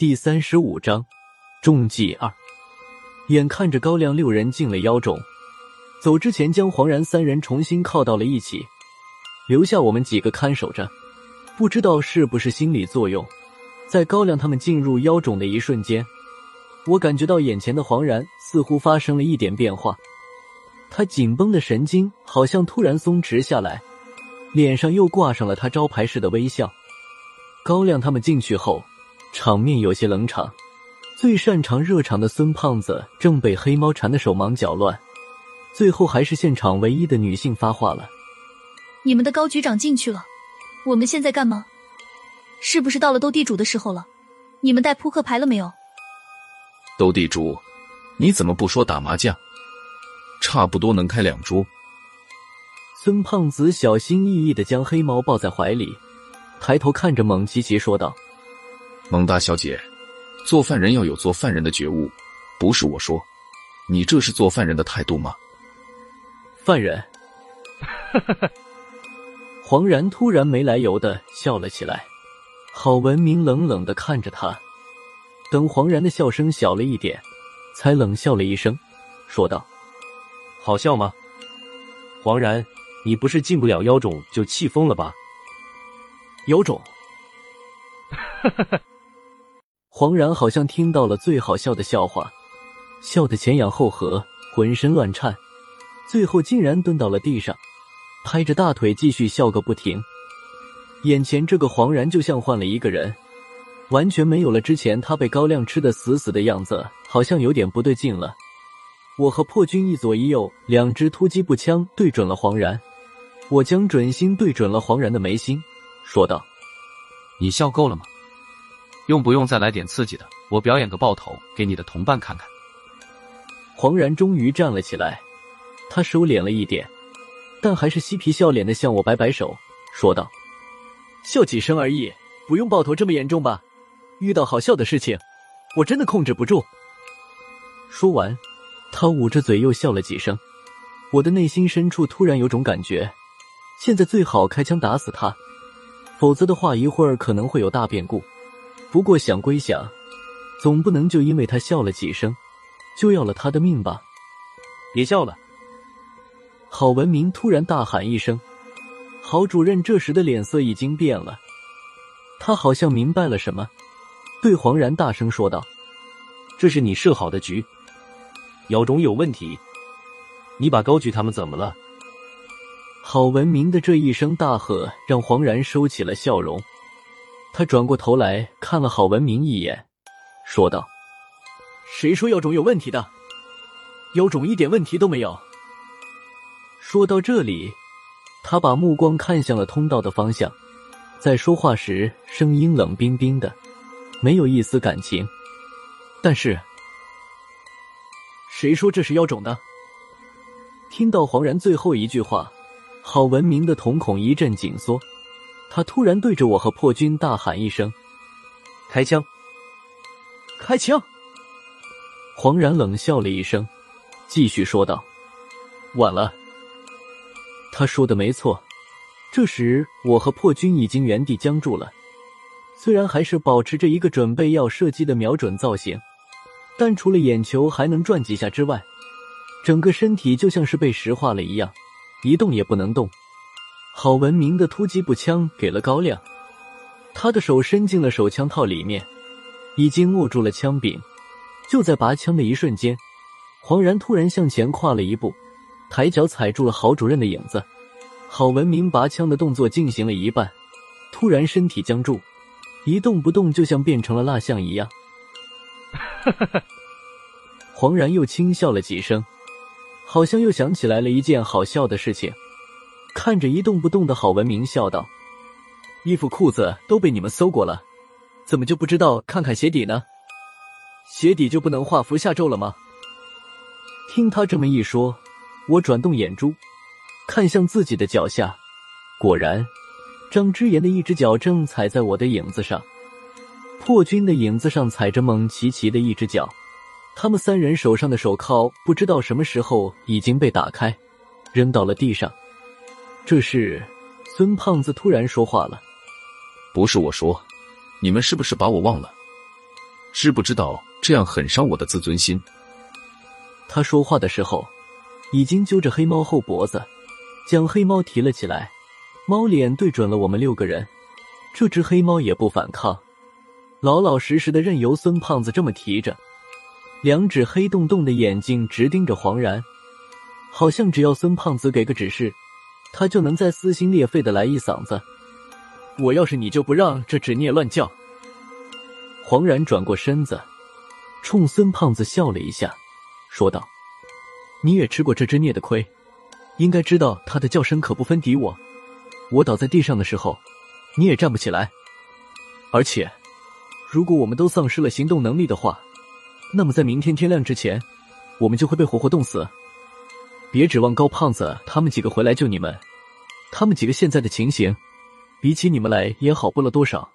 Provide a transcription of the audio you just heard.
第三十五章中计二。眼看着高亮六人进了妖种，走之前将黄然三人重新靠到了一起，留下我们几个看守着。不知道是不是心理作用，在高亮他们进入妖种的一瞬间，我感觉到眼前的黄然似乎发生了一点变化，他紧绷的神经好像突然松弛下来，脸上又挂上了他招牌式的微笑。高亮他们进去后。场面有些冷场，最擅长热场的孙胖子正被黑猫缠的手忙脚乱，最后还是现场唯一的女性发话了：“你们的高局长进去了，我们现在干嘛？是不是到了斗地主的时候了？你们带扑克牌了没有？”斗地主，你怎么不说打麻将？差不多能开两桌。孙胖子小心翼翼的将黑猫抱在怀里，抬头看着蒙奇奇说道。蒙大小姐，做犯人要有做犯人的觉悟，不是我说，你这是做犯人的态度吗？犯人，黄然突然没来由的笑了起来。郝文明冷冷的看着他，等黄然的笑声小了一点，才冷笑了一声，说道：“好笑吗？黄然，你不是进不了妖种就气疯了吧？妖种。”哈哈哈。黄然好像听到了最好笑的笑话，笑得前仰后合，浑身乱颤，最后竟然蹲到了地上，拍着大腿继续笑个不停。眼前这个黄然就像换了一个人，完全没有了之前他被高亮吃的死死的样子，好像有点不对劲了。我和破军一左一右，两支突击步枪对准了黄然，我将准心对准了黄然的眉心，说道：“你笑够了吗？”用不用再来点刺激的？我表演个爆头给你的同伴看看。黄然终于站了起来，他收敛了一点，但还是嬉皮笑脸的向我摆摆手，说道：“笑几声而已，不用爆头这么严重吧？遇到好笑的事情，我真的控制不住。”说完，他捂着嘴又笑了几声。我的内心深处突然有种感觉，现在最好开枪打死他，否则的话，一会儿可能会有大变故。不过想归想，总不能就因为他笑了几声，就要了他的命吧？别笑了！郝文明突然大喊一声。郝主任这时的脸色已经变了，他好像明白了什么，对黄然大声说道：“这是你设好的局，妖种有问题，你把高举他们怎么了？”郝文明的这一声大喝让黄然收起了笑容。他转过头来看了郝文明一眼，说道：“谁说妖种有问题的？妖种一点问题都没有。”说到这里，他把目光看向了通道的方向，在说话时声音冷冰冰的，没有一丝感情。但是，谁说这是妖种的？听到黄然最后一句话，郝文明的瞳孔一阵紧缩。他突然对着我和破军大喊一声：“开枪！开枪！”黄然冷笑了一声，继续说道：“晚了。”他说的没错。这时，我和破军已经原地僵住了，虽然还是保持着一个准备要射击的瞄准造型，但除了眼球还能转几下之外，整个身体就像是被石化了一样，一动也不能动。郝文明的突击步枪给了高亮，他的手伸进了手枪套里面，已经握住了枪柄。就在拔枪的一瞬间，黄然突然向前跨了一步，抬脚踩住了郝主任的影子。郝文明拔枪的动作进行了一半，突然身体僵住，一动不动，就像变成了蜡像一样。哈哈哈！黄然又轻笑了几声，好像又想起来了一件好笑的事情。看着一动不动的郝文明，笑道：“衣服裤子都被你们搜过了，怎么就不知道看看鞋底呢？鞋底就不能画符下咒了吗？”听他这么一说，我转动眼珠，看向自己的脚下，果然，张之言的一只脚正踩在我的影子上，破军的影子上踩着蒙奇奇的一只脚，他们三人手上的手铐不知道什么时候已经被打开，扔到了地上。这是，孙胖子突然说话了：“不是我说，你们是不是把我忘了？知不知道这样很伤我的自尊心？他说话的时候，已经揪着黑猫后脖子，将黑猫提了起来。猫脸对准了我们六个人，这只黑猫也不反抗，老老实实的任由孙胖子这么提着，两只黑洞洞的眼睛直盯着黄然，好像只要孙胖子给个指示，他就能再撕心裂肺的来一嗓子。我要是你，就不让这纸孽乱叫。黄然转过身子，冲孙胖子笑了一下，说道：“你也吃过这只孽的亏，应该知道它的叫声可不分敌我。我倒在地上的时候，你也站不起来。而且，如果我们都丧失了行动能力的话，那么在明天天亮之前，我们就会被活活冻死。别指望高胖子他们几个回来救你们，他们几个现在的情形，比起你们来也好不了多少。”